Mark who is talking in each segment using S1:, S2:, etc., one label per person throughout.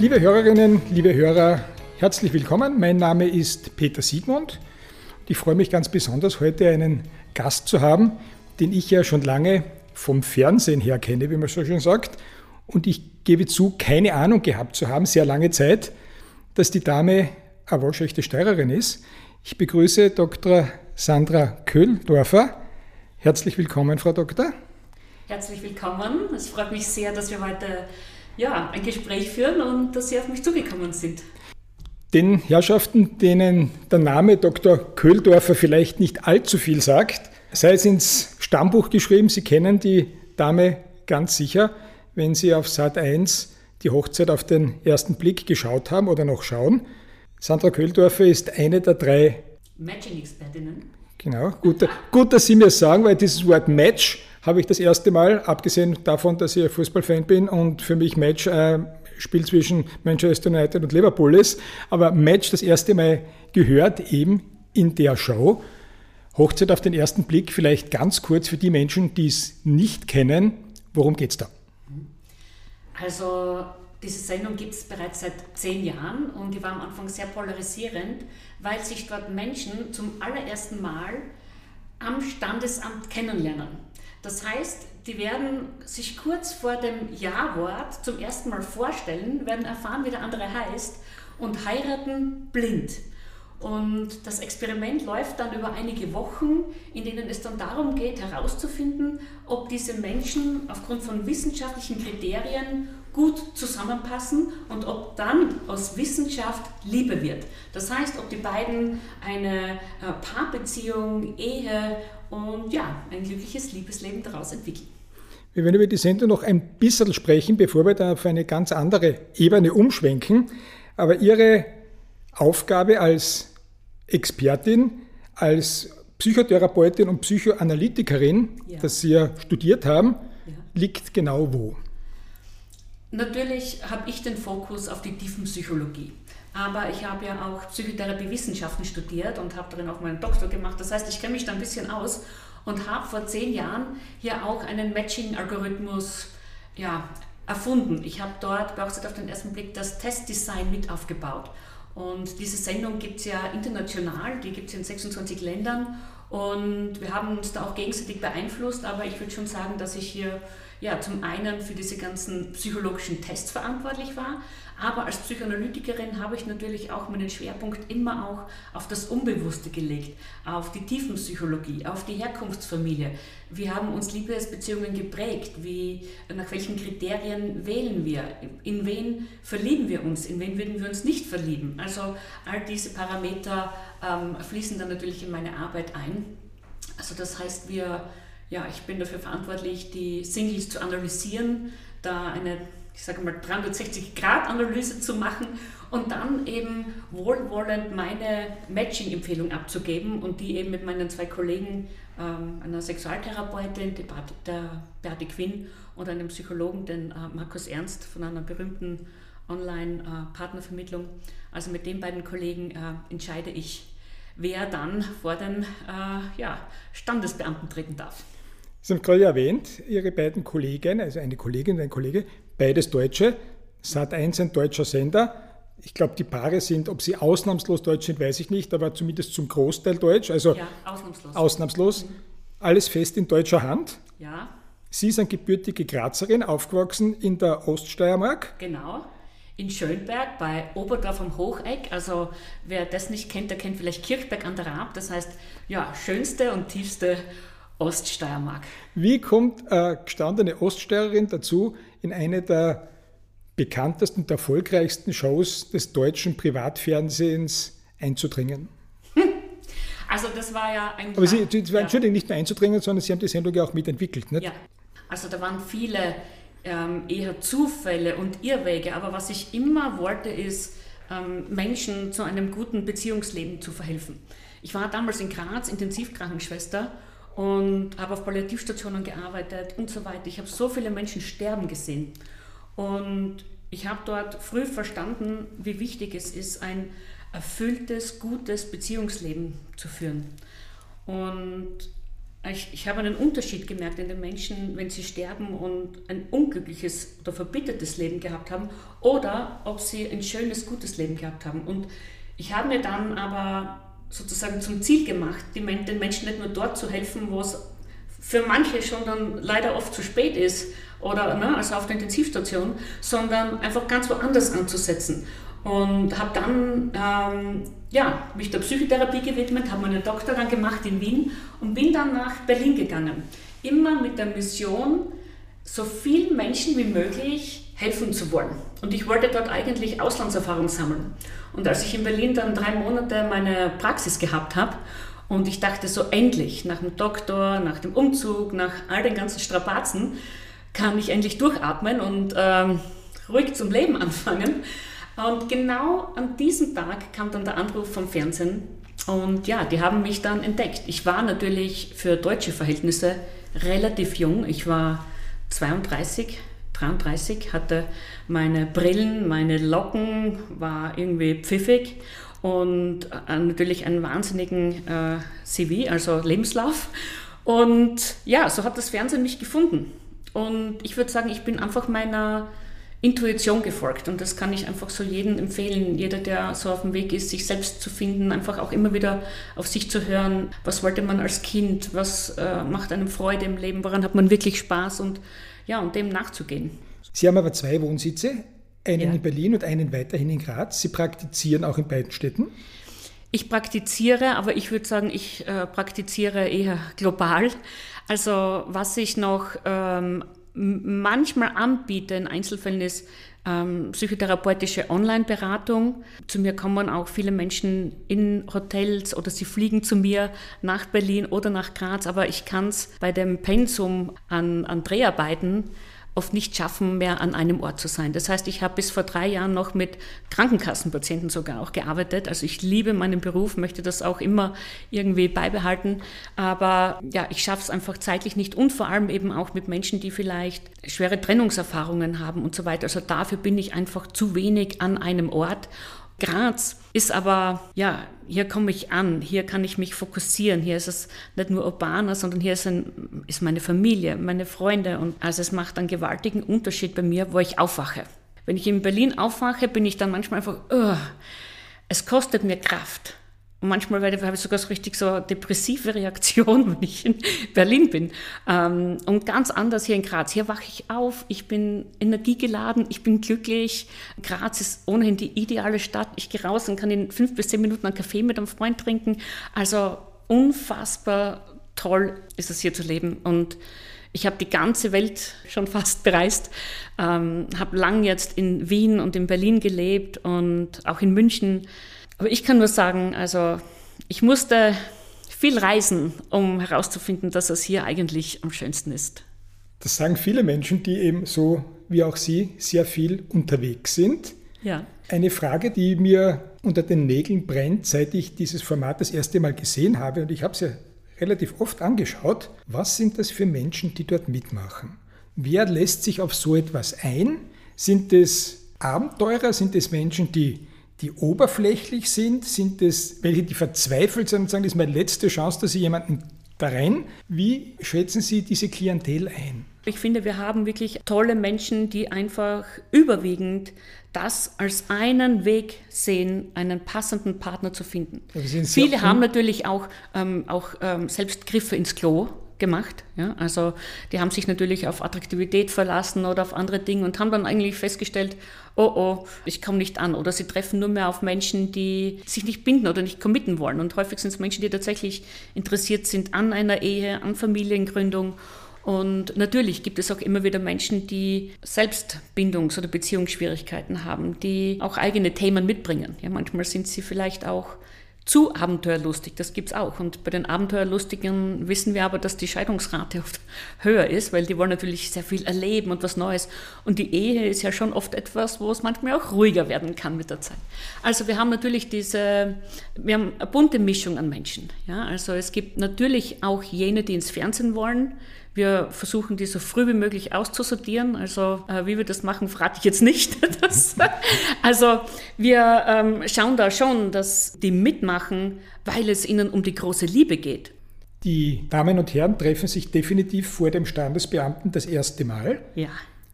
S1: Liebe Hörerinnen, liebe Hörer, herzlich willkommen. Mein Name ist Peter Siegmund. Ich freue mich ganz besonders, heute einen Gast zu haben, den ich ja schon lange vom Fernsehen her kenne, wie man so schön sagt. Und ich gebe zu, keine Ahnung gehabt zu haben, sehr lange Zeit, dass die Dame eine waschechte Steirerin ist. Ich begrüße Dr. Sandra Köhldorfer. Herzlich willkommen, Frau Doktor.
S2: Herzlich willkommen. Es freut mich sehr, dass wir heute ja, ein Gespräch führen und dass Sie auf mich zugekommen sind.
S1: Den Herrschaften, denen der Name Dr. Köhldorfer vielleicht nicht allzu viel sagt, sei es ins Stammbuch geschrieben, Sie kennen die Dame ganz sicher, wenn Sie auf Sat 1 die Hochzeit auf den ersten Blick geschaut haben oder noch schauen. Sandra Köhldorfer ist eine der drei
S2: Matching-Expertinnen.
S1: Genau, gut, gut, dass Sie mir sagen, weil dieses Wort Match habe ich das erste Mal, abgesehen davon, dass ich Fußballfan bin und für mich Match äh, Spiel zwischen Manchester United und Liverpool ist, aber Match das erste Mal gehört eben in der Show. Hochzeit auf den ersten Blick, vielleicht ganz kurz für die Menschen, die es nicht kennen, worum geht es da?
S2: Also diese Sendung gibt es bereits seit zehn Jahren und die war am Anfang sehr polarisierend, weil sich dort Menschen zum allerersten Mal am Standesamt kennenlernen. Das heißt, die werden sich kurz vor dem Ja-Wort zum ersten Mal vorstellen, werden erfahren, wie der andere heißt und heiraten blind. Und das Experiment läuft dann über einige Wochen, in denen es dann darum geht, herauszufinden, ob diese Menschen aufgrund von wissenschaftlichen Kriterien gut zusammenpassen und ob dann aus Wissenschaft Liebe wird. Das heißt, ob die beiden eine äh, Paarbeziehung, Ehe und ja, ein glückliches Liebesleben daraus entwickeln.
S1: Wir werden über die Sendung noch ein bisschen sprechen, bevor wir da auf eine ganz andere Ebene umschwenken. Aber Ihre Aufgabe als Expertin, als Psychotherapeutin und Psychoanalytikerin, ja. das Sie ja studiert haben, ja. liegt genau wo?
S2: Natürlich habe ich den Fokus auf die Tiefenpsychologie. Aber ich habe ja auch Psychotherapiewissenschaften studiert und habe darin auch meinen Doktor gemacht. Das heißt, ich kenne mich da ein bisschen aus und habe vor zehn Jahren hier auch einen Matching-Algorithmus ja, erfunden. Ich habe dort bei auf den ersten Blick das Testdesign mit aufgebaut. Und diese Sendung gibt es ja international, die gibt es in 26 Ländern und wir haben uns da auch gegenseitig beeinflusst, aber ich würde schon sagen, dass ich hier ja, zum einen für diese ganzen psychologischen Tests verantwortlich war, aber als Psychoanalytikerin habe ich natürlich auch meinen Schwerpunkt immer auch auf das Unbewusste gelegt, auf die Tiefenpsychologie, auf die Herkunftsfamilie. Wie haben uns Liebesbeziehungen geprägt? Wie, nach welchen Kriterien wählen wir? In wen verlieben wir uns? In wen würden wir uns nicht verlieben? Also all diese Parameter ähm, fließen dann natürlich in meine Arbeit ein. Also das heißt, wir ja, ich bin dafür verantwortlich, die Singles zu analysieren, da eine, ich sage mal, 360-Grad-Analyse zu machen und dann eben wohlwollend meine Matching-Empfehlung abzugeben und die eben mit meinen zwei Kollegen, ähm, einer Sexualtherapeutin, der Berti Quinn, und einem Psychologen, den äh, Markus Ernst von einer berühmten Online-Partnervermittlung. Also mit den beiden Kollegen äh, entscheide ich, wer dann vor den äh, ja, Standesbeamten treten darf.
S1: Sie haben gerade erwähnt, Ihre beiden Kollegen, also eine Kollegin und ein Kollege, beides Deutsche, Sat1 ein deutscher Sender. Ich glaube, die Paare sind, ob sie ausnahmslos deutsch sind, weiß ich nicht, aber zumindest zum Großteil deutsch. Also
S2: ja, ausnahmslos.
S1: Ausnahmslos. Mhm. Alles fest in deutscher Hand.
S2: Ja.
S1: Sie sind gebürtige Grazerin, aufgewachsen in der Oststeiermark.
S2: Genau. In Schönberg bei Oberdorf am Hocheck. Also wer das nicht kennt, der kennt vielleicht Kirchberg an der Raab. Das heißt, ja, schönste und tiefste Oststeiermark.
S1: Wie kommt eine gestandene Oststeirerin dazu, in eine der bekanntesten und erfolgreichsten Shows des deutschen Privatfernsehens einzudringen?
S2: Also das war ja ein...
S1: Aber Sie, Sie waren ja. nicht nur einzudringen, sondern Sie haben die Sendung ja auch mitentwickelt, nicht?
S2: Ja, also da waren viele ähm, eher Zufälle und Irrwege, aber was ich immer wollte ist, ähm, Menschen zu einem guten Beziehungsleben zu verhelfen. Ich war damals in Graz Intensivkrankenschwester und habe auf Palliativstationen gearbeitet und so weiter. Ich habe so viele Menschen sterben gesehen. Und ich habe dort früh verstanden, wie wichtig es ist, ein erfülltes, gutes Beziehungsleben zu führen. Und ich, ich habe einen Unterschied gemerkt in den Menschen, wenn sie sterben und ein unglückliches oder verbittertes Leben gehabt haben oder ob sie ein schönes, gutes Leben gehabt haben. Und ich habe mir dann aber sozusagen zum Ziel gemacht, den Menschen nicht nur dort zu helfen, wo es für manche schon dann leider oft zu spät ist oder ne, also auf der Intensivstation, sondern einfach ganz woanders anzusetzen. Und habe dann ähm, ja, mich der Psychotherapie gewidmet, habe meinen Doktor dann gemacht in Wien und bin dann nach Berlin gegangen. Immer mit der Mission, so vielen Menschen wie möglich helfen zu wollen. Und ich wollte dort eigentlich Auslandserfahrung sammeln. Und als ich in Berlin dann drei Monate meine Praxis gehabt habe und ich dachte so endlich, nach dem Doktor, nach dem Umzug, nach all den ganzen Strapazen, kann ich endlich durchatmen und ähm, ruhig zum Leben anfangen. Und genau an diesem Tag kam dann der Anruf vom Fernsehen und ja, die haben mich dann entdeckt. Ich war natürlich für deutsche Verhältnisse relativ jung. Ich war 32, 33, hatte meine Brillen, meine Locken, war irgendwie pfiffig und äh, natürlich einen wahnsinnigen äh, CV, also Lebenslauf. Und ja, so hat das Fernsehen mich gefunden. Und ich würde sagen, ich bin einfach meiner Intuition gefolgt. Und das kann ich einfach so jedem empfehlen. Jeder, der so auf dem Weg ist, sich selbst zu finden, einfach auch immer wieder auf sich zu hören. Was wollte man als Kind? Was äh, macht einem Freude im Leben? Woran hat man wirklich Spaß? Und ja, und dem nachzugehen.
S1: Sie haben aber zwei Wohnsitze, einen ja. in Berlin und einen weiterhin in Graz. Sie praktizieren auch in beiden Städten?
S2: Ich praktiziere, aber ich würde sagen, ich äh, praktiziere eher global. Also was ich noch ähm, manchmal anbiete in Einzelfällen ist ähm, psychotherapeutische Online-Beratung. Zu mir kommen auch viele Menschen in Hotels oder sie fliegen zu mir nach Berlin oder nach Graz, aber ich kann es bei dem Pensum an, an Dreharbeiten oft nicht schaffen, mehr an einem Ort zu sein. Das heißt, ich habe bis vor drei Jahren noch mit Krankenkassenpatienten sogar auch gearbeitet. Also ich liebe meinen Beruf, möchte das auch immer irgendwie beibehalten. Aber ja, ich schaffe es einfach zeitlich nicht und vor allem eben auch mit Menschen, die vielleicht schwere Trennungserfahrungen haben und so weiter. Also dafür bin ich einfach zu wenig an einem Ort. Graz ist aber, ja, hier komme ich an, hier kann ich mich fokussieren, hier ist es nicht nur urbaner, sondern hier ist, ein, ist meine Familie, meine Freunde und also es macht einen gewaltigen Unterschied bei mir, wo ich aufwache. Wenn ich in Berlin aufwache, bin ich dann manchmal einfach, oh, es kostet mir Kraft. Und manchmal habe ich sogar so richtig so depressive Reaktion, wenn ich in Berlin bin. Ähm, und ganz anders hier in Graz. Hier wache ich auf, ich bin energiegeladen, ich bin glücklich. Graz ist ohnehin die ideale Stadt. Ich gehe raus und kann in fünf bis zehn Minuten einen Kaffee mit einem Freund trinken. Also unfassbar toll ist es hier zu leben. Und ich habe die ganze Welt schon fast bereist, ähm, habe lang jetzt in Wien und in Berlin gelebt und auch in München. Aber ich kann nur sagen, also ich musste viel reisen, um herauszufinden, dass es hier eigentlich am schönsten ist.
S1: Das sagen viele Menschen, die eben so wie auch Sie sehr viel unterwegs sind.
S2: Ja.
S1: Eine Frage, die mir unter den Nägeln brennt, seit ich dieses Format das erste Mal gesehen habe, und ich habe es ja relativ oft angeschaut, was sind das für Menschen, die dort mitmachen? Wer lässt sich auf so etwas ein? Sind es Abenteurer? Sind es Menschen, die die oberflächlich sind? Sind es welche, die verzweifelt sind und sagen, das ist meine letzte Chance, dass ich jemanden da rein? Wie schätzen Sie diese Klientel ein?
S2: Ich finde, wir haben wirklich tolle Menschen, die einfach überwiegend das als einen Weg sehen, einen passenden Partner zu finden. Viele haben natürlich auch, ähm, auch ähm, selbst Griffe ins Klo gemacht. Ja? Also die haben sich natürlich auf Attraktivität verlassen oder auf andere Dinge und haben dann eigentlich festgestellt, oh oh, ich komme nicht an. Oder sie treffen nur mehr auf Menschen, die sich nicht binden oder nicht committen wollen. Und häufig sind es Menschen, die tatsächlich interessiert sind an einer Ehe, an Familiengründung. Und natürlich gibt es auch immer wieder Menschen, die selbst Bindungs- oder Beziehungsschwierigkeiten haben, die auch eigene Themen mitbringen. Ja, manchmal sind sie vielleicht auch zu abenteuerlustig, das gibt es auch. Und bei den Abenteuerlustigen wissen wir aber, dass die Scheidungsrate oft höher ist, weil die wollen natürlich sehr viel erleben und was Neues. Und die Ehe ist ja schon oft etwas, wo es manchmal auch ruhiger werden kann mit der Zeit. Also wir haben natürlich diese, wir haben eine bunte Mischung an Menschen. Ja? Also es gibt natürlich auch jene, die ins Fernsehen wollen, wir versuchen die so früh wie möglich auszusortieren. Also äh, wie wir das machen, verrate ich jetzt nicht. das, also wir ähm, schauen da schon, dass die mitmachen, weil es ihnen um die große Liebe geht.
S1: Die Damen und Herren treffen sich definitiv vor dem Standesbeamten das erste Mal.
S2: Ja.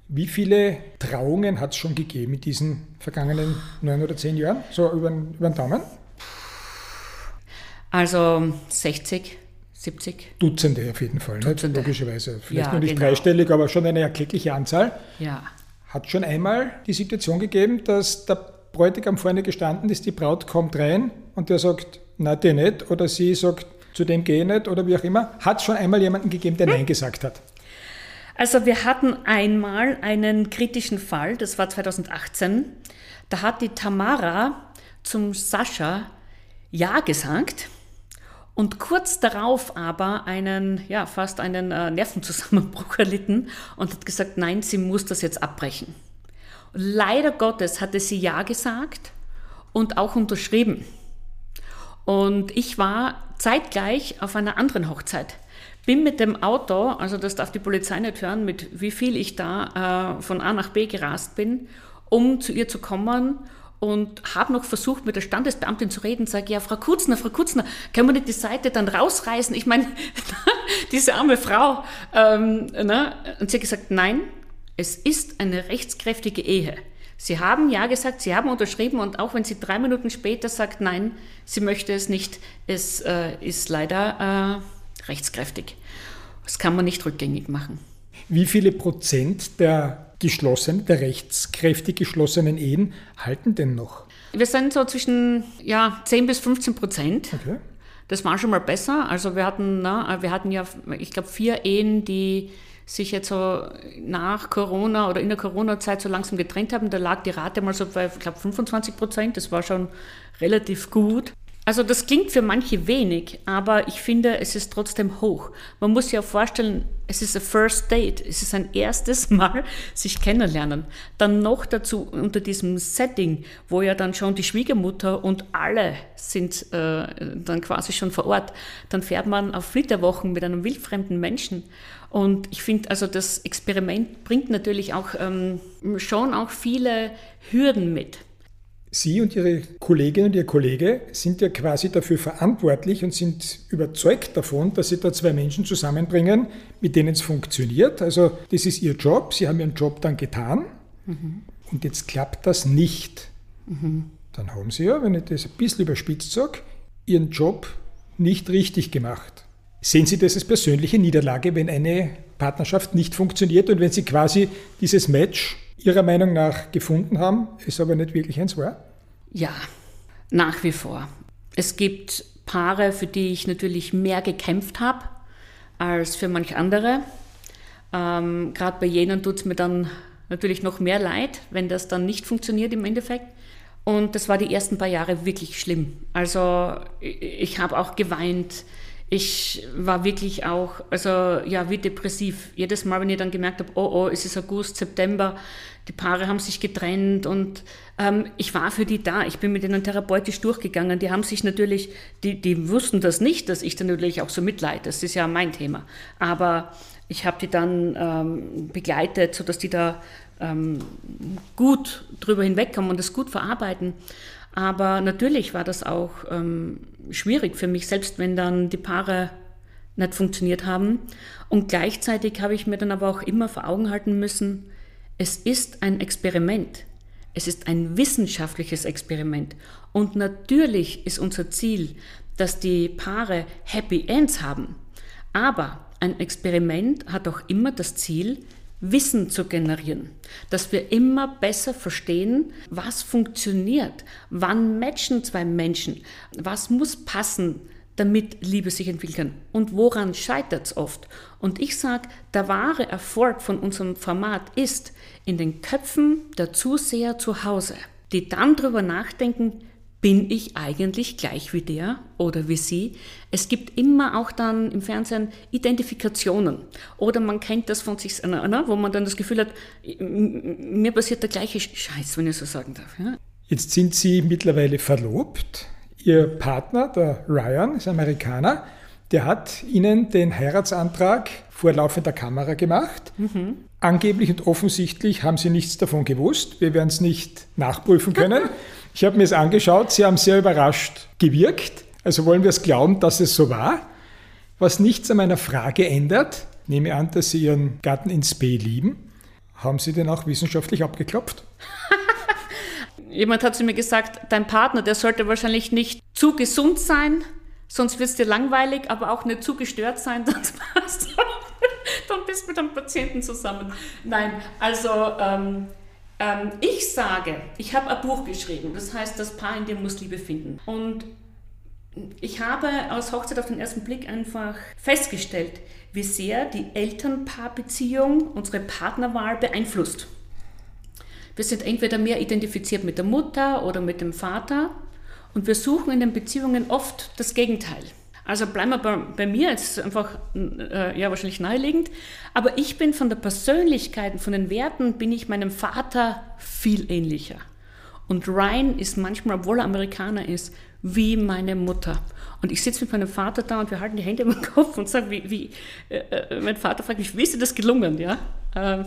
S1: Wie viele Trauungen hat es schon gegeben in diesen vergangenen neun oder zehn Jahren? So über, über den Daumen?
S2: Also 60. 70?
S1: Dutzende auf jeden Fall,
S2: Dutzende.
S1: Nicht? logischerweise. Vielleicht
S2: Ja,
S1: noch nicht
S2: genau.
S1: dreistellig, aber schon eine erkleckliche Anzahl.
S2: Ja.
S1: Hat schon einmal die Situation gegeben, dass der Bräutigam vorne gestanden ist, die Braut kommt rein und der sagt, na, der nicht, oder sie sagt, zu dem gehe ich nicht, oder wie auch immer. Hat schon einmal jemanden gegeben, der Nein gesagt hat.
S2: Also wir hatten einmal einen kritischen Fall, das war 2018. Da hat die Tamara zum Sascha Ja gesagt und kurz darauf aber einen, ja, fast einen äh, Nervenzusammenbruch erlitten und hat gesagt, nein, sie muss das jetzt abbrechen. Leider Gottes hatte sie Ja gesagt und auch unterschrieben. Und ich war zeitgleich auf einer anderen Hochzeit. Bin mit dem Auto, also das darf die Polizei nicht hören, mit wie viel ich da äh, von A nach B gerast bin, um zu ihr zu kommen und habe noch versucht, mit der Standesbeamtin zu reden, sage, ja, Frau Kutzner, Frau Kutzner, können wir nicht die Seite dann rausreißen? Ich meine, diese arme Frau. Ähm, ne? Und sie hat gesagt, nein, es ist eine rechtskräftige Ehe. Sie haben ja gesagt, Sie haben unterschrieben und auch wenn sie drei Minuten später sagt, nein, sie möchte es nicht, es äh, ist leider äh, rechtskräftig. Das kann man nicht rückgängig machen.
S1: Wie viele Prozent der geschlossenen, der rechtskräftig geschlossenen Ehen halten denn noch?
S2: Wir sind so zwischen ja, 10 bis 15 Prozent.
S1: Okay.
S2: Das war schon mal besser. Also wir hatten, na, wir hatten ja, ich glaube, vier Ehen, die sich jetzt so nach Corona oder in der Corona-Zeit so langsam getrennt haben. Da lag die Rate mal so bei, ich glaube, 25 Prozent. Das war schon relativ gut. Also das klingt für manche wenig, aber ich finde, es ist trotzdem hoch. Man muss sich ja vorstellen, es ist ein First Date, es ist ein erstes Mal sich kennenlernen. Dann noch dazu unter diesem Setting, wo ja dann schon die Schwiegermutter und alle sind äh, dann quasi schon vor Ort. Dann fährt man auf Flitterwochen mit einem wildfremden Menschen. Und ich finde, also das Experiment bringt natürlich auch ähm, schon auch viele Hürden mit.
S1: Sie und Ihre Kollegin und Ihr Kollege sind ja quasi dafür verantwortlich und sind überzeugt davon, dass Sie da zwei Menschen zusammenbringen, mit denen es funktioniert. Also das ist Ihr Job, Sie haben Ihren Job dann getan mhm. und jetzt klappt das nicht. Mhm. Dann haben Sie ja, wenn ich das ein bisschen überspitzt sage, Ihren Job nicht richtig gemacht. Sehen Sie das als persönliche Niederlage, wenn eine Partnerschaft nicht funktioniert und wenn Sie quasi dieses Match Ihrer Meinung nach gefunden haben, es aber nicht wirklich eins war?
S2: Ja, nach wie vor. Es gibt Paare, für die ich natürlich mehr gekämpft habe als für manch andere. Ähm, Gerade bei jenen tut es mir dann natürlich noch mehr leid, wenn das dann nicht funktioniert im Endeffekt. Und das war die ersten paar Jahre wirklich schlimm. Also ich, ich habe auch geweint. Ich war wirklich auch, also ja, wie depressiv. Jedes Mal, wenn ich dann gemerkt habe, oh, oh, es ist August, September, die Paare haben sich getrennt und ähm, ich war für die da. Ich bin mit ihnen therapeutisch durchgegangen. Die haben sich natürlich, die, die wussten das nicht, dass ich dann natürlich auch so mitleide. Das ist ja mein Thema. Aber ich habe die dann ähm, begleitet, sodass die da ähm, gut drüber hinwegkommen und das gut verarbeiten. Aber natürlich war das auch ähm, schwierig für mich, selbst wenn dann die Paare nicht funktioniert haben. Und gleichzeitig habe ich mir dann aber auch immer vor Augen halten müssen, es ist ein Experiment. Es ist ein wissenschaftliches Experiment. Und natürlich ist unser Ziel, dass die Paare Happy Ends haben. Aber ein Experiment hat auch immer das Ziel, Wissen zu generieren, dass wir immer besser verstehen, was funktioniert, wann matchen zwei Menschen, was muss passen, damit Liebe sich entwickeln kann und woran scheitert es oft. Und ich sage, der wahre Erfolg von unserem Format ist in den Köpfen der Zuseher zu Hause, die dann darüber nachdenken, bin ich eigentlich gleich wie der oder wie sie? Es gibt immer auch dann im Fernsehen Identifikationen oder man kennt das von sich, wo man dann das Gefühl hat, mir passiert der gleiche Scheiß, wenn ich so sagen darf. Ja?
S1: Jetzt sind Sie mittlerweile verlobt. Ihr Partner, der Ryan, ist Amerikaner. Der hat Ihnen den Heiratsantrag vor laufender Kamera gemacht. Mhm. Angeblich und offensichtlich haben Sie nichts davon gewusst. Wir werden es nicht nachprüfen können. Ich habe mir es angeschaut. Sie haben sehr überrascht gewirkt. Also wollen wir es glauben, dass es so war. Was nichts an meiner Frage ändert, nehme an, dass Sie Ihren Gatten ins B lieben. Haben Sie den auch wissenschaftlich abgeklopft?
S2: Jemand hat zu mir gesagt, dein Partner, der sollte wahrscheinlich nicht zu gesund sein, sonst wird es dir langweilig, aber auch nicht zu gestört sein, sonst passt dann bist du mit einem Patienten zusammen. Nein, also ähm, ähm, ich sage, ich habe ein Buch geschrieben, das heißt, das Paar in dem muss Liebe finden. Und ich habe aus Hochzeit auf den ersten Blick einfach festgestellt, wie sehr die Elternpaarbeziehung unsere Partnerwahl beeinflusst. Wir sind entweder mehr identifiziert mit der Mutter oder mit dem Vater und wir suchen in den Beziehungen oft das Gegenteil. Also bleiben wir bei, bei mir, jetzt einfach äh, ja wahrscheinlich naheliegend, aber ich bin von der Persönlichkeit, von den Werten, bin ich meinem Vater viel ähnlicher. Und Ryan ist manchmal, obwohl er Amerikaner ist, wie meine Mutter. Und ich sitze mit meinem Vater da und wir halten die Hände im Kopf und sagen, wie, wie äh, äh, mein Vater fragt mich, wie ist dir das gelungen? Ja? Äh,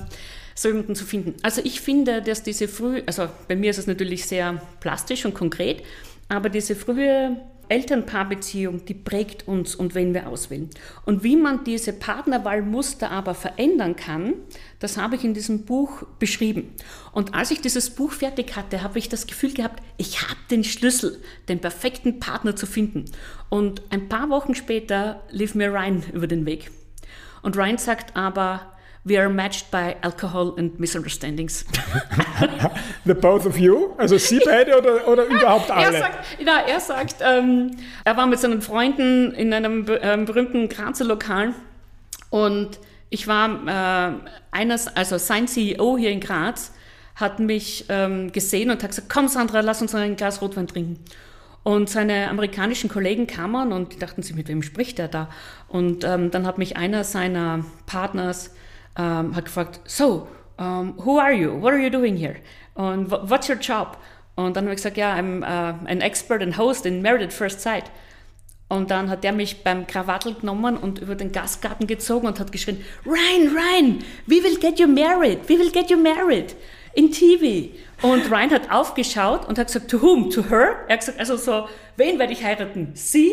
S2: so jemanden zu finden. Also ich finde, dass diese früh, also bei mir ist es natürlich sehr plastisch und konkret, aber diese frühe Elternpaarbeziehung, die prägt uns und wen wir auswählen. Und wie man diese Partnerwahlmuster aber verändern kann, das habe ich in diesem Buch beschrieben. Und als ich dieses Buch fertig hatte, habe ich das Gefühl gehabt, ich habe den Schlüssel, den perfekten Partner zu finden. Und ein paar Wochen später lief mir Ryan über den Weg. Und Ryan sagt aber, we are matched by alcohol and misunderstandings.
S1: The both of you? Also Sie beide oder, oder überhaupt alle?
S2: Er sagt, na, er, sagt ähm, er war mit seinen Freunden in einem ähm, berühmten Grazer Lokal und ich war äh, eines, also sein CEO hier in Graz hat mich ähm, gesehen und hat gesagt, komm Sandra, lass uns ein Glas Rotwein trinken. Und seine amerikanischen Kollegen kamen und die dachten sich, mit wem spricht er da? Und ähm, dann hat mich einer seiner Partners ähm, hat gefragt, so, um, who are you? What are you doing here? Und what's your job? Und dann habe ich gesagt, ja, I'm uh, an expert and host in Married at First Sight. Und dann hat er mich beim Krawattel genommen und über den Gastgarten gezogen und hat geschrien, Ryan, Ryan, we will get you married, we will get you married in TV. Und Ryan hat aufgeschaut und hat gesagt, to whom? To her? Er hat gesagt, also so, wen werde ich heiraten? Sie?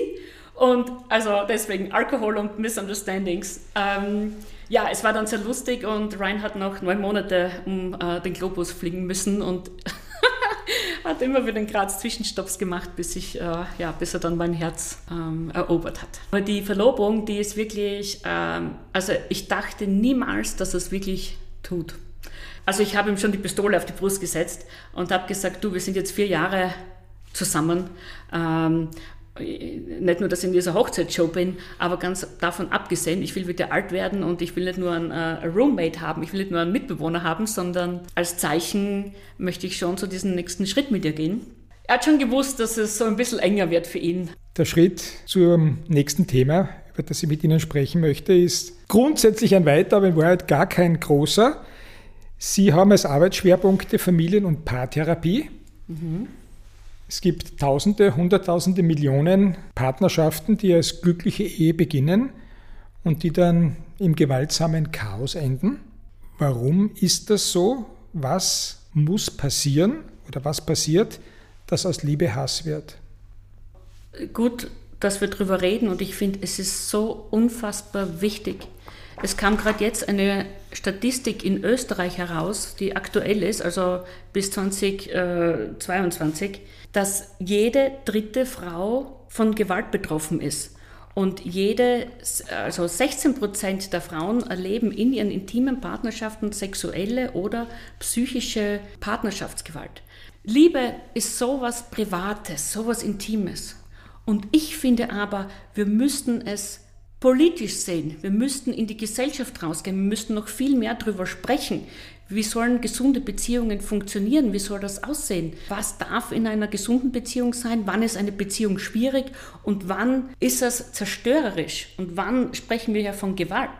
S2: Und also deswegen Alkohol und Misunderstandings. Ähm, ja, es war dann sehr lustig und Ryan hat noch neun Monate um äh, den Globus fliegen müssen und hat immer wieder den Graz Zwischenstopps gemacht, bis, ich, äh, ja, bis er dann mein Herz ähm, erobert hat. Aber die Verlobung, die ist wirklich, ähm, also ich dachte niemals, dass es wirklich tut. Also ich habe ihm schon die Pistole auf die Brust gesetzt und habe gesagt, du, wir sind jetzt vier Jahre zusammen. Ähm, nicht nur, dass ich in dieser Hochzeitsshow bin, aber ganz davon abgesehen, ich will wieder alt werden und ich will nicht nur einen, äh, Roommate haben, ich will nicht nur einen Mitbewohner haben, sondern als Zeichen möchte ich schon zu diesem nächsten Schritt mit dir gehen. Er hat schon gewusst, dass es so ein bisschen enger wird für ihn.
S1: Der Schritt zum nächsten Thema, über das ich mit Ihnen sprechen möchte, ist grundsätzlich ein weiter, aber in Wahrheit gar kein großer. Sie haben als Arbeitsschwerpunkte Familien- und Paartherapie. Mhm. Es gibt Tausende, Hunderttausende, Millionen Partnerschaften, die als glückliche Ehe beginnen und die dann im gewaltsamen Chaos enden. Warum ist das so? Was muss passieren oder was passiert, dass aus Liebe Hass wird?
S2: Gut, dass wir darüber reden und ich finde, es ist so unfassbar wichtig. Es kam gerade jetzt eine Statistik in Österreich heraus, die aktuell ist, also bis 2022 dass jede dritte Frau von Gewalt betroffen ist. Und jede, also 16 Prozent der Frauen erleben in ihren intimen Partnerschaften sexuelle oder psychische Partnerschaftsgewalt. Liebe ist sowas Privates, sowas Intimes. Und ich finde aber, wir müssten es politisch sehen. Wir müssten in die Gesellschaft rausgehen. Wir müssten noch viel mehr darüber sprechen, Wie sollen gesunde Beziehungen funktionieren? Wie soll das aussehen? Was darf in einer gesunden Beziehung sein? Wann ist eine Beziehung schwierig? Und wann ist es zerstörerisch? Und wann sprechen wir ja von Gewalt?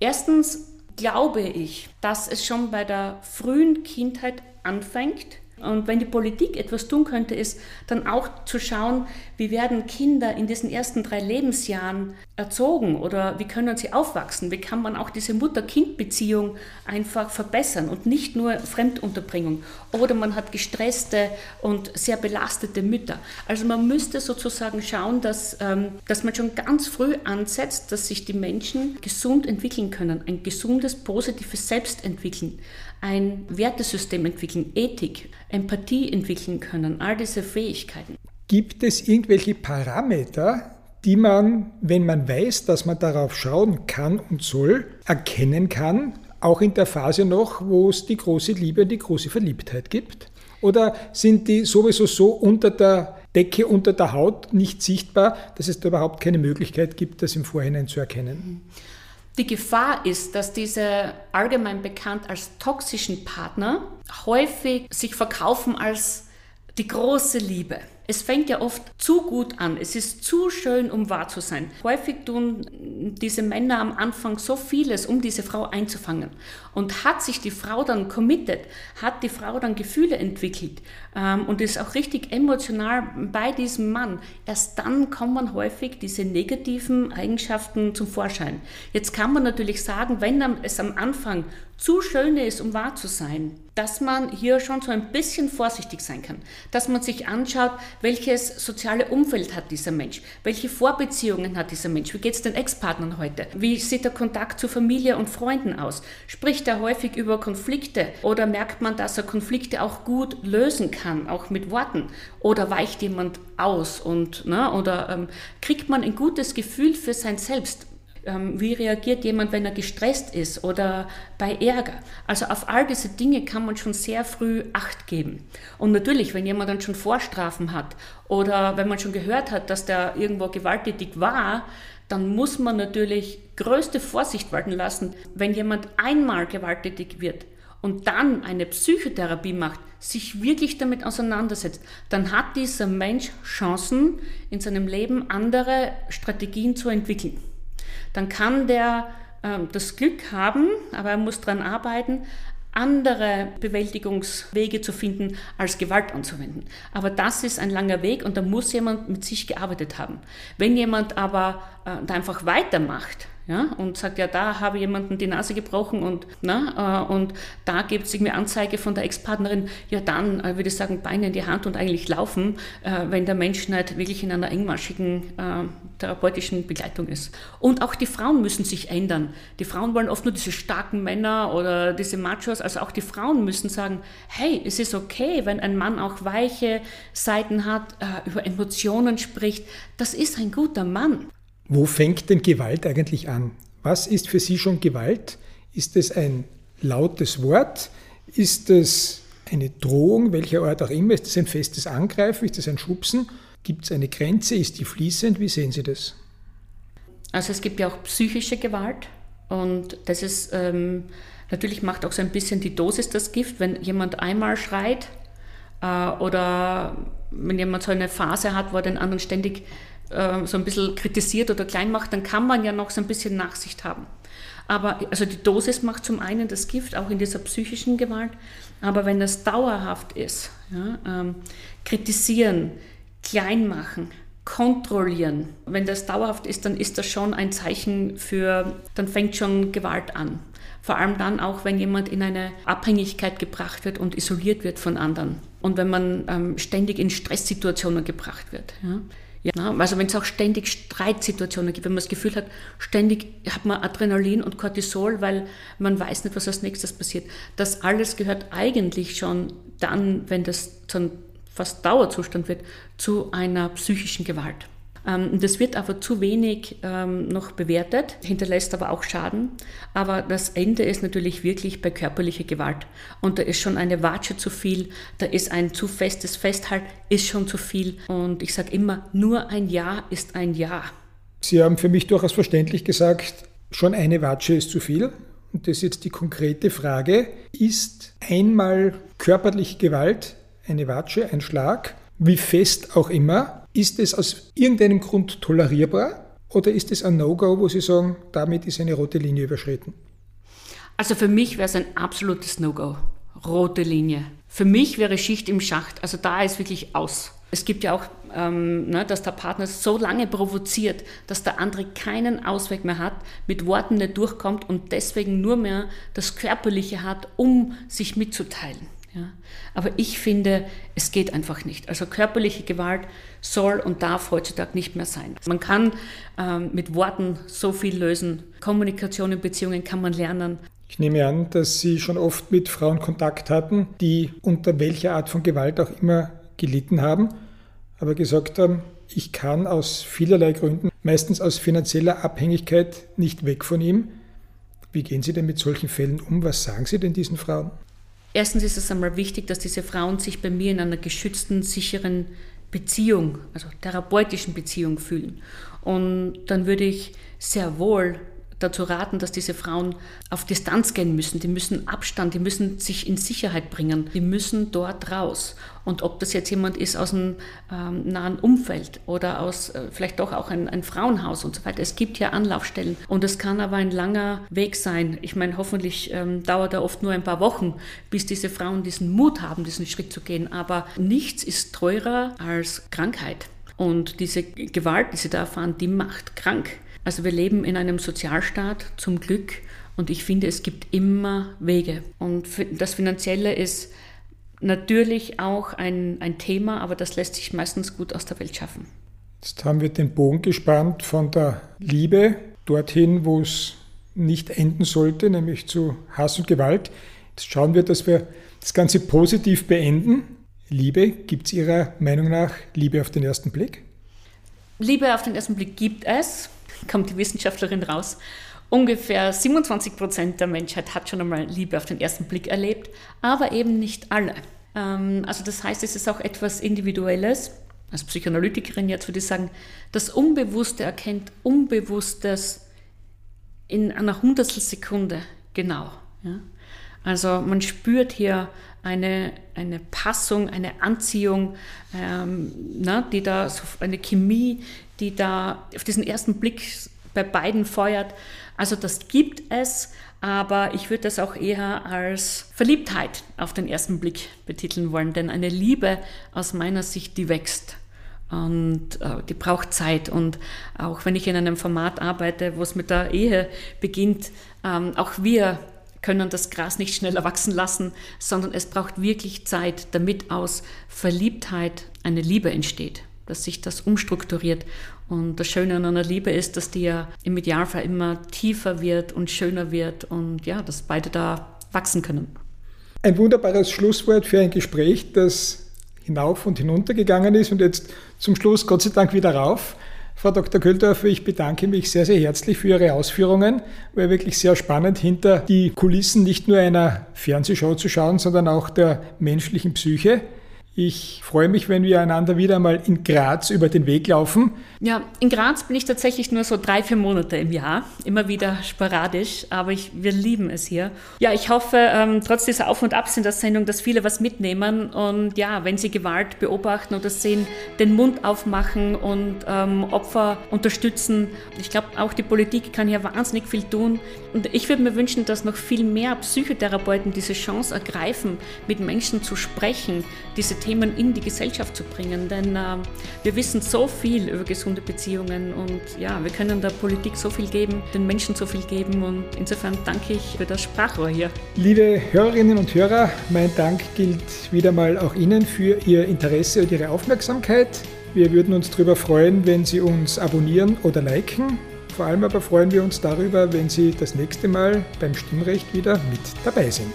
S2: Erstens glaube ich, dass es schon bei der frühen Kindheit anfängt, und wenn die Politik etwas tun könnte, ist dann auch zu schauen, wie werden Kinder in diesen ersten drei Lebensjahren erzogen oder wie können sie aufwachsen? Wie kann man auch diese Mutter-Kind-Beziehung einfach verbessern und nicht nur Fremdunterbringung? Oder man hat gestresste und sehr belastete Mütter. Also man müsste sozusagen schauen, dass, ähm, dass man schon ganz früh ansetzt, dass sich die Menschen gesund entwickeln können, ein gesundes, positives Selbst entwickeln ein Wertesystem entwickeln, Ethik, Empathie entwickeln können, all diese Fähigkeiten.
S1: Gibt es irgendwelche Parameter, die man, wenn man weiß, dass man darauf schauen kann und soll, erkennen kann, auch in der Phase noch, wo es die große Liebe und die große Verliebtheit gibt? Oder sind die sowieso so unter der Decke, unter der Haut nicht sichtbar, dass es da überhaupt keine Möglichkeit gibt, das im Vorhinein zu erkennen?
S2: Die Gefahr ist, dass diese allgemein bekannt als toxischen Partner häufig sich verkaufen als die große Liebe. Es fängt ja oft zu gut an. Es ist zu schön, um wahr zu sein. Häufig tun diese Männer am Anfang so vieles, um diese Frau einzufangen. Und hat sich die Frau dann committed, hat die Frau dann Gefühle entwickelt ähm, und ist auch richtig emotional bei diesem Mann, erst dann kommen häufig diese negativen Eigenschaften zum Vorschein. Jetzt kann man natürlich sagen, wenn es am Anfang zu schön ist, um wahr zu sein, dass man hier schon so ein bisschen vorsichtig sein kann, dass man sich anschaut, welches soziale Umfeld hat dieser Mensch, welche Vorbeziehungen hat dieser Mensch, wie geht es den Ex-Partnern heute, wie sieht der Kontakt zu Familie und Freunden aus, spricht er häufig über Konflikte oder merkt man, dass er Konflikte auch gut lösen kann, auch mit Worten? Oder weicht jemand aus und ne, oder ähm, kriegt man ein gutes Gefühl für sein Selbst, wie reagiert jemand, wenn er gestresst ist oder bei Ärger. Also auf all diese Dinge kann man schon sehr früh Acht geben. Und natürlich, wenn jemand dann schon Vorstrafen hat oder wenn man schon gehört hat, dass der irgendwo gewalttätig war, dann muss man natürlich größte Vorsicht walten lassen. Wenn jemand einmal gewalttätig wird und dann eine Psychotherapie macht, sich wirklich damit auseinandersetzt, dann hat dieser Mensch Chancen, in seinem Leben andere Strategien zu entwickeln dann kann der äh, das Glück haben, aber er muss daran arbeiten, andere Bewältigungswege zu finden, als Gewalt anzuwenden. Aber das ist ein langer Weg und da muss jemand mit sich gearbeitet haben. Wenn jemand aber äh, da einfach weitermacht, ja, und sagt, ja, da habe jemanden die Nase gebrochen und, na, äh, und da gibt es irgendwie Anzeige von der Ex-Partnerin, ja, dann äh, würde ich sagen, Beine in die Hand und eigentlich laufen, äh, wenn der Mensch nicht wirklich in einer engmaschigen therapeutischen Begleitung ist. Und auch die Frauen müssen sich ändern. Die Frauen wollen oft nur diese starken Männer oder diese Machos, also auch die Frauen müssen sagen, hey, es ist okay, wenn ein Mann auch weiche Seiten hat, über Emotionen spricht, das ist ein guter Mann.
S1: Wo fängt denn Gewalt eigentlich an? Was ist für Sie schon Gewalt? Ist es ein lautes Wort? Ist es eine Drohung, welcher Art auch immer? Ist es ein festes Angreifen? Ist es ein Schubsen? Gibt es eine Grenze? Ist die fließend? Wie sehen Sie das?
S2: Also es gibt ja auch psychische Gewalt und das ist ähm, natürlich macht auch so ein bisschen die Dosis das Gift, wenn jemand einmal schreit äh, oder wenn jemand so eine Phase hat, wo er den anderen ständig äh, so ein bisschen kritisiert oder klein macht, dann kann man ja noch so ein bisschen Nachsicht haben. Aber also die Dosis macht zum einen das Gift, auch in dieser psychischen Gewalt. Aber wenn das dauerhaft ist, ja, ähm, kritisieren, klein machen, kontrollieren, wenn das dauerhaft ist, dann ist das schon ein Zeichen für, dann fängt schon Gewalt an. Vor allem dann auch, wenn jemand in eine Abhängigkeit gebracht wird und isoliert wird von anderen. Und wenn man ähm, ständig in Stresssituationen gebracht wird. Ja. Ja, also wenn es auch ständig Streitsituationen gibt, wenn man das Gefühl hat, ständig hat man Adrenalin und Cortisol, weil man weiß nicht, was als nächstes passiert. Das alles gehört eigentlich schon dann, wenn das dann fast Dauerzustand wird, zu einer psychischen Gewalt. Ähm, das wird aber zu wenig ähm, noch bewertet, hinterlässt aber auch Schaden. Aber das Ende ist natürlich wirklich bei körperlicher Gewalt. Und da ist schon eine Watsche zu viel, da ist ein zu festes Festhalten, ist schon zu viel. Und ich sage immer, nur ein Ja ist ein Ja.
S1: Sie haben für mich durchaus verständlich gesagt, schon eine Watsche ist zu viel. und das ist jetzt die konkrete Frage, ist einmal körperliche Gewalt, eine Watsche, ein Schlag, wie fest auch immer, ist es aus irgendeinem Grund tolerierbar oder ist es ein No-Go, wo Sie sagen, damit ist eine rote Linie überschritten?
S2: Also für mich wäre es ein absolutes No-Go. Rote Linie. Für mich wäre Schicht im Schacht. Also da ist wirklich aus. Es gibt ja auch, ähm, ne, dass der Partner so lange provoziert, dass der andere keinen Ausweg mehr hat, mit Worten nicht durchkommt und deswegen nur mehr das Körperliche hat, um sich mitzuteilen. Ja. Aber ich finde, es geht einfach nicht. Also körperliche Gewalt soll und darf heutzutage nicht mehr sein. Man kann ähm, mit Worten so viel lösen. Kommunikation in Beziehungen kann man lernen.
S1: Ich nehme an, dass Sie schon oft mit Frauen Kontakt hatten, die unter welcher Art von Gewalt auch immer gelitten haben, aber gesagt haben, ich kann aus vielerlei Gründen, meistens aus finanzieller Abhängigkeit, nicht weg von ihm. Wie gehen Sie denn mit solchen Fällen um? Was sagen Sie denn diesen Frauen?
S2: Erstens ist es einmal wichtig, dass diese Frauen sich bei mir in einer geschützten, sicheren Beziehung, also therapeutischen Beziehung fühlen. Und dann würde ich sehr wohl dazu raten, dass diese Frauen auf Distanz gehen müssen. Die müssen Abstand, die müssen sich in Sicherheit bringen. Die müssen dort raus. Und ob das jetzt jemand ist aus einem ähm, nahen Umfeld oder aus äh, vielleicht doch auch ein, ein, Frauenhaus und so weiter. Es gibt ja Anlaufstellen. Und es kann aber ein langer Weg sein. Ich meine, hoffentlich ähm, dauert er oft nur ein paar Wochen, bis diese Frauen diesen Mut haben, diesen Schritt zu gehen. Aber nichts ist teurer als Krankheit. Und diese Gewalt, die sie da erfahren, die macht krank. Also wir leben in einem Sozialstaat zum Glück und ich finde, es gibt immer Wege. Und das Finanzielle ist natürlich auch ein, ein Thema, aber das lässt sich meistens gut aus der Welt schaffen.
S1: Jetzt haben wir den Bogen gespannt von der Liebe dorthin, wo es nicht enden sollte, nämlich zu Hass und Gewalt. Jetzt schauen wir, dass wir das Ganze positiv beenden. Liebe, gibt es Ihrer Meinung nach Liebe auf den ersten Blick?
S2: Liebe auf den ersten Blick gibt es kommt die Wissenschaftlerin raus. Ungefähr 27 Prozent der Menschheit hat schon einmal Liebe auf den ersten Blick erlebt, aber eben nicht alle. Ähm, also das heißt, es ist auch etwas Individuelles. Als Psychoanalytikerin jetzt würde ich sagen, das Unbewusste erkennt Unbewusstes in einer Hundertstelsekunde genau. Ja? Also man spürt hier eine, eine Passung, eine Anziehung, ähm, na, die da so eine Chemie, die da auf diesen ersten Blick bei beiden feuert. Also das gibt es, aber ich würde das auch eher als Verliebtheit auf den ersten Blick betiteln wollen, denn eine Liebe aus meiner Sicht, die wächst und äh, die braucht Zeit. Und auch wenn ich in einem Format arbeite, wo es mit der Ehe beginnt, ähm, auch wir können das Gras nicht schneller wachsen lassen, sondern es braucht wirklich Zeit, damit aus Verliebtheit eine Liebe entsteht dass sich das umstrukturiert. Und das Schöne an einer Liebe ist, dass die ja im Idealfall immer tiefer wird und schöner wird und ja, dass beide da wachsen können.
S1: Ein wunderbares Schlusswort für ein Gespräch, das hinauf und hinunter gegangen ist und jetzt zum Schluss Gott sei Dank wieder rauf. Frau Dr. Köldorfer, ich bedanke mich sehr, sehr herzlich für Ihre Ausführungen. War wirklich sehr spannend, hinter die Kulissen nicht nur einer Fernsehshow zu schauen, sondern auch der menschlichen Psyche. Ich freue mich, wenn wir einander wieder mal in Graz über den Weg laufen.
S2: Ja, in Graz bin ich tatsächlich nur so drei, vier Monate im Jahr, immer wieder sporadisch, aber ich, wir lieben es hier. Ja, ich hoffe, ähm, trotz dieser Auf- und Abs in der Sendung, dass viele was mitnehmen und ja, wenn sie Gewalt beobachten oder sehen, den Mund aufmachen und ähm, Opfer unterstützen. Ich glaube, auch die Politik kann hier wahnsinnig viel tun und ich würde mir wünschen, dass noch viel mehr Psychotherapeuten diese Chance ergreifen, mit Menschen zu sprechen, diese Themen in die Gesellschaft zu bringen. Denn äh, wir wissen so viel über gesunde Beziehungen und ja, wir können der Politik so viel geben, den Menschen so viel geben und insofern danke ich für das Sprachrohr hier.
S1: Liebe Hörerinnen und Hörer, mein Dank gilt wieder mal auch Ihnen für Ihr Interesse und Ihre Aufmerksamkeit. Wir würden uns darüber freuen, wenn Sie uns abonnieren oder liken. Vor allem aber freuen wir uns darüber, wenn Sie das nächste Mal beim Stimmrecht wieder mit dabei sind.